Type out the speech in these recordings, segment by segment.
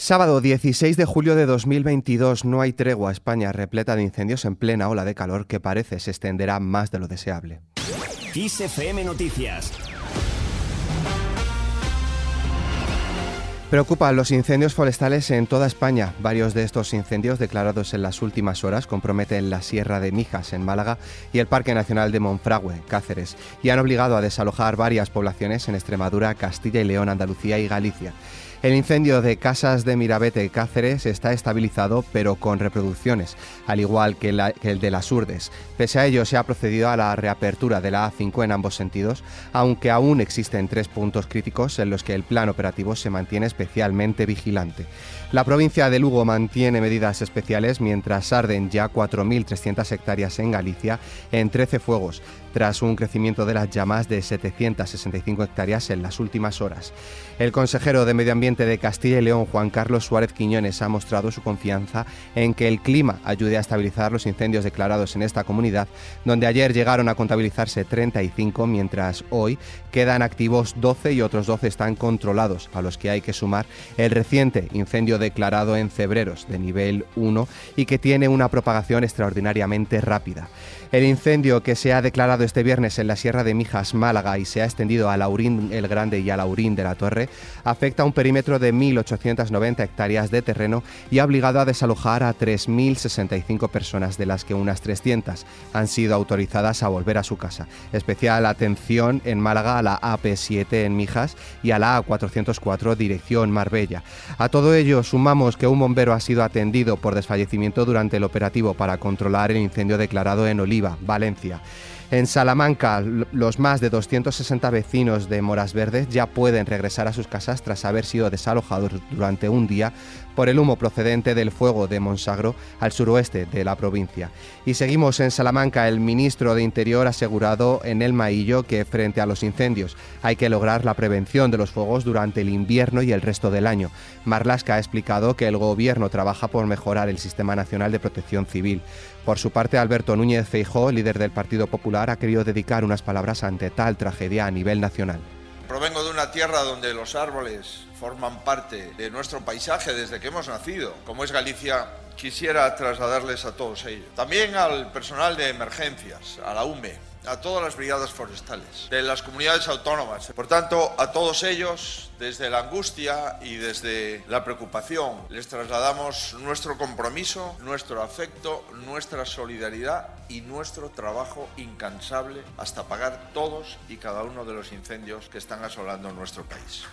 Sábado 16 de julio de 2022 no hay tregua. España repleta de incendios en plena ola de calor que parece se extenderá más de lo deseable. Noticias Preocupan los incendios forestales en toda España. Varios de estos incendios declarados en las últimas horas comprometen la Sierra de Mijas en Málaga y el Parque Nacional de Monfragüe, Cáceres, y han obligado a desalojar varias poblaciones en Extremadura, Castilla y León, Andalucía y Galicia. El incendio de Casas de Mirabete Cáceres está estabilizado pero con reproducciones, al igual que, el de las Urdes. Pese a ello se ha procedido a la reapertura de la A5 en ambos sentidos, aunque aún existen tres puntos críticos en los que el plan operativo se mantiene especialmente vigilante. La provincia de Lugo mantiene medidas especiales mientras arden ya 4.300 hectáreas en Galicia en 13 fuegos, tras un crecimiento de las llamas de 765 hectáreas en las últimas horas. El consejero de Medio Ambiente de Castilla y León, Juan Carlos Suárez Quiñones, ha mostrado su confianza en que el clima ayude a estabilizar los incendios declarados en esta comunidad, donde ayer llegaron a contabilizarse 35, mientras hoy quedan activos 12 y otros 12 están controlados, a los que hay que sumar el reciente incendio declarado en Febreros de nivel 1 y que tiene una propagación extraordinariamente rápida. El incendio que se ha declarado este viernes en la Sierra de Mijas, Málaga, y se ha extendido a Laurín el Grande y a Laurín de la Torre, afecta a un perímetro de 1.890 hectáreas de terreno y ha obligado a desalojar a 3.065 personas, de las que unas 300 han sido autorizadas a volver a su casa. Especial atención en Málaga a la AP7 en Mijas y a la A404 dirección Marbella. A todo ello sumamos que un bombero ha sido atendido por desfallecimiento durante el operativo para controlar el incendio declarado en Oliva Valencia. En Salamanca, los más de 260 vecinos de Moras Verdes ya pueden regresar a sus casas tras haber sido desalojados durante un día por el humo procedente del fuego de Monsagro al suroeste de la provincia. Y seguimos en Salamanca. El ministro de Interior ha asegurado en el Maillo que frente a los incendios hay que lograr la prevención de los fuegos durante el invierno y el resto del año. Marlasca ha explicado que el gobierno trabaja por mejorar el Sistema Nacional de Protección Civil. Por su parte, Alberto Núñez Feijó, líder del Partido Popular, ha querido dedicar unas palabras ante tal tragedia a nivel nacional. Provengo de una tierra donde los árboles forman parte de nuestro paisaje desde que hemos nacido, como es Galicia, quisiera trasladarles a todos ellos. También al personal de emergencias, a la UME, a todas las brigadas forestales, de las comunidades autónomas. Por tanto, a todos ellos, desde la angustia y desde la preocupación, les trasladamos nuestro compromiso, nuestro afecto, nuestra solidaridad y nuestro trabajo incansable hasta pagar todos y cada uno de los incendios que están asolando nuestro país.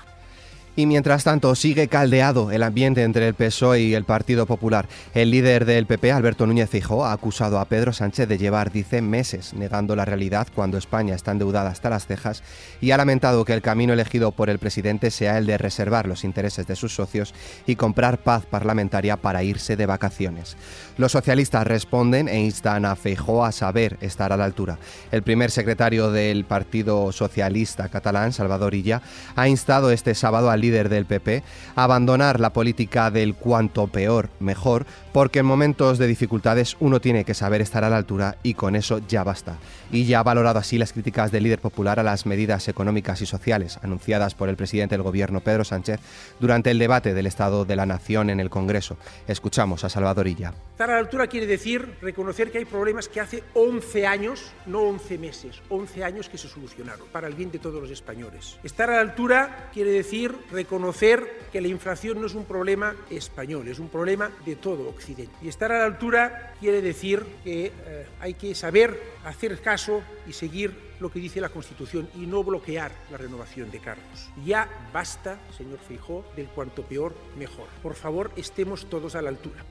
Y mientras tanto, sigue caldeado el ambiente entre el PSOE y el Partido Popular. El líder del PP, Alberto Núñez Fijó, ha acusado a Pedro Sánchez de llevar, dice, meses negando la realidad cuando España está endeudada hasta las cejas y ha lamentado que el camino elegido por el presidente sea el de reservar los intereses de sus socios y comprar paz parlamentaria para irse de vacaciones. Los socialistas responden e instan a Feijó a saber estar a la altura. El primer secretario del Partido Socialista catalán, Salvador Illa, ha instado este sábado al líder del PP, abandonar la política del cuanto peor, mejor, porque en momentos de dificultades uno tiene que saber estar a la altura y con eso ya basta. Y ya ha valorado así las críticas del líder popular a las medidas económicas y sociales anunciadas por el presidente del gobierno Pedro Sánchez durante el debate del Estado de la Nación en el Congreso. Escuchamos a Salvador Illa. Estar a la altura quiere decir reconocer que hay problemas que hace 11 años, no 11 meses, 11 años que se solucionaron para el bien de todos los españoles. Estar a la altura quiere decir reconocer que la inflación no es un problema español, es un problema de todo Occidente. Y estar a la altura quiere decir que eh, hay que saber hacer caso y seguir lo que dice la Constitución y no bloquear la renovación de cargos. Ya basta, señor Feijó, del cuanto peor, mejor. Por favor, estemos todos a la altura.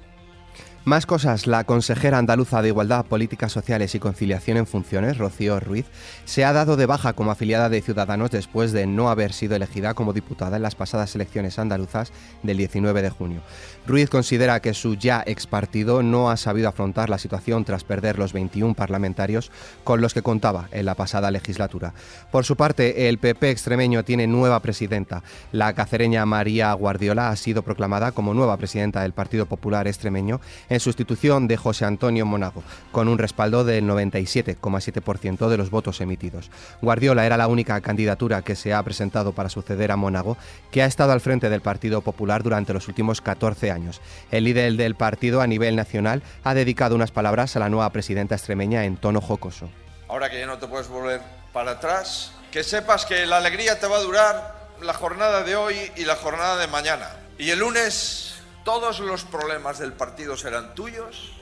Más cosas, la consejera andaluza de Igualdad, Políticas Sociales y Conciliación en Funciones, Rocío Ruiz, se ha dado de baja como afiliada de Ciudadanos después de no haber sido elegida como diputada en las pasadas elecciones andaluzas del 19 de junio. Ruiz considera que su ya ex partido no ha sabido afrontar la situación tras perder los 21 parlamentarios con los que contaba en la pasada legislatura. Por su parte, el PP extremeño tiene nueva presidenta. La cacereña María Guardiola ha sido proclamada como nueva presidenta del Partido Popular extremeño en sustitución de José Antonio Monago, con un respaldo del 97,7% de los votos emitidos. Guardiola era la única candidatura que se ha presentado para suceder a Monago, que ha estado al frente del Partido Popular durante los últimos 14 años. El líder del partido a nivel nacional ha dedicado unas palabras a la nueva presidenta extremeña en tono jocoso. Ahora que ya no te puedes volver para atrás, que sepas que la alegría te va a durar la jornada de hoy y la jornada de mañana. Y el lunes todos los problemas del partido serán tuyos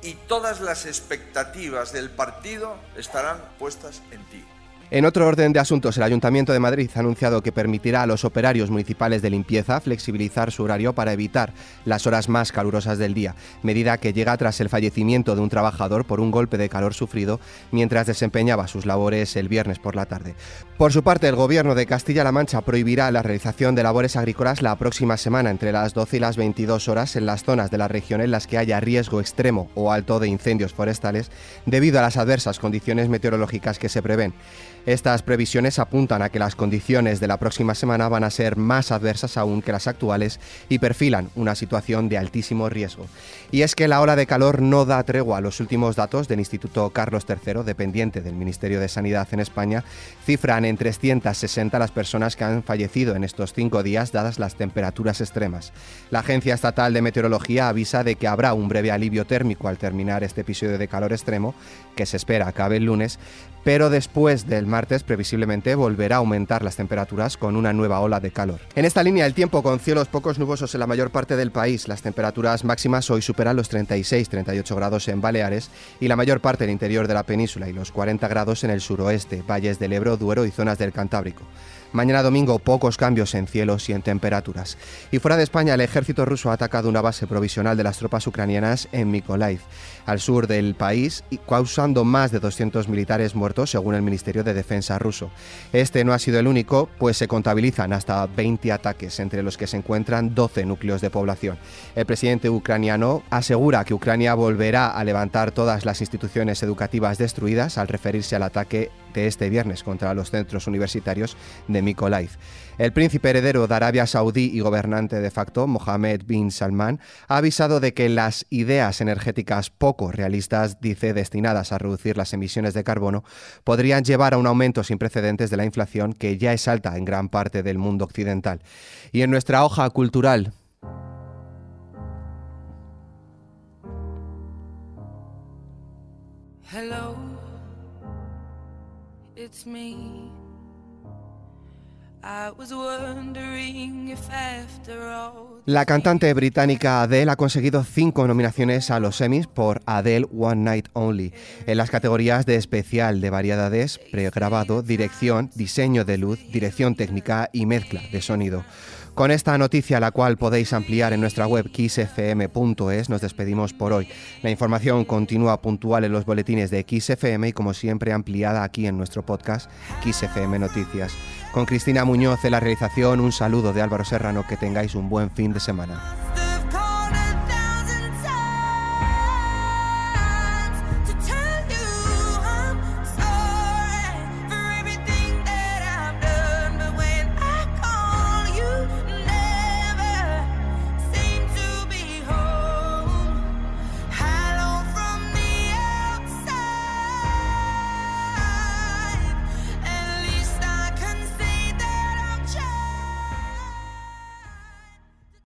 y todas las expectativas del partido estarán puestas en ti. En otro orden de asuntos, el Ayuntamiento de Madrid ha anunciado que permitirá a los operarios municipales de limpieza flexibilizar su horario para evitar las horas más calurosas del día, medida que llega tras el fallecimiento de un trabajador por un golpe de calor sufrido mientras desempeñaba sus labores el viernes por la tarde. Por su parte, el Gobierno de Castilla-La Mancha prohibirá la realización de labores agrícolas la próxima semana entre las 12 y las 22 horas en las zonas de la región en las que haya riesgo extremo o alto de incendios forestales debido a las adversas condiciones meteorológicas que se prevén. Estas previsiones apuntan a que las condiciones de la próxima semana van a ser más adversas aún que las actuales y perfilan una situación de altísimo riesgo. Y es que la ola de calor no da tregua. Los últimos datos del Instituto Carlos III, dependiente del Ministerio de Sanidad en España, cifran en 360 las personas que han fallecido en estos cinco días dadas las temperaturas extremas. La Agencia Estatal de Meteorología avisa de que habrá un breve alivio térmico al terminar este episodio de calor extremo, que se espera acabe el lunes, pero después del martes previsiblemente volverá a aumentar las temperaturas con una nueva ola de calor. En esta línea el tiempo con cielos pocos nubosos en la mayor parte del país, las temperaturas máximas hoy superan los 36-38 grados en Baleares y la mayor parte del interior de la península y los 40 grados en el suroeste, valles del Ebro, Duero y zonas del Cantábrico. Mañana domingo pocos cambios en cielos y en temperaturas. Y fuera de España, el ejército ruso ha atacado una base provisional de las tropas ucranianas en Mykolaiv, al sur del país, causando más de 200 militares muertos, según el Ministerio de Defensa ruso. Este no ha sido el único, pues se contabilizan hasta 20 ataques, entre los que se encuentran 12 núcleos de población. El presidente ucraniano asegura que Ucrania volverá a levantar todas las instituciones educativas destruidas al referirse al ataque este viernes contra los centros universitarios de Mykolaiv. El príncipe heredero de Arabia Saudí y gobernante de facto, Mohammed bin Salman, ha avisado de que las ideas energéticas poco realistas, dice, destinadas a reducir las emisiones de carbono, podrían llevar a un aumento sin precedentes de la inflación que ya es alta en gran parte del mundo occidental. Y en nuestra hoja cultural, it's me. La cantante británica Adele ha conseguido cinco nominaciones a los Emmys por Adele One Night Only en las categorías de especial de variedades, pregrabado, dirección, diseño de luz, dirección técnica y mezcla de sonido. Con esta noticia, la cual podéis ampliar en nuestra web xfm.es, nos despedimos por hoy. La información continúa puntual en los boletines de XFM y como siempre ampliada aquí en nuestro podcast XFM Noticias. Con Cristina Muñoz en la realización, un saludo de Álvaro Serrano, que tengáis un buen fin de semana.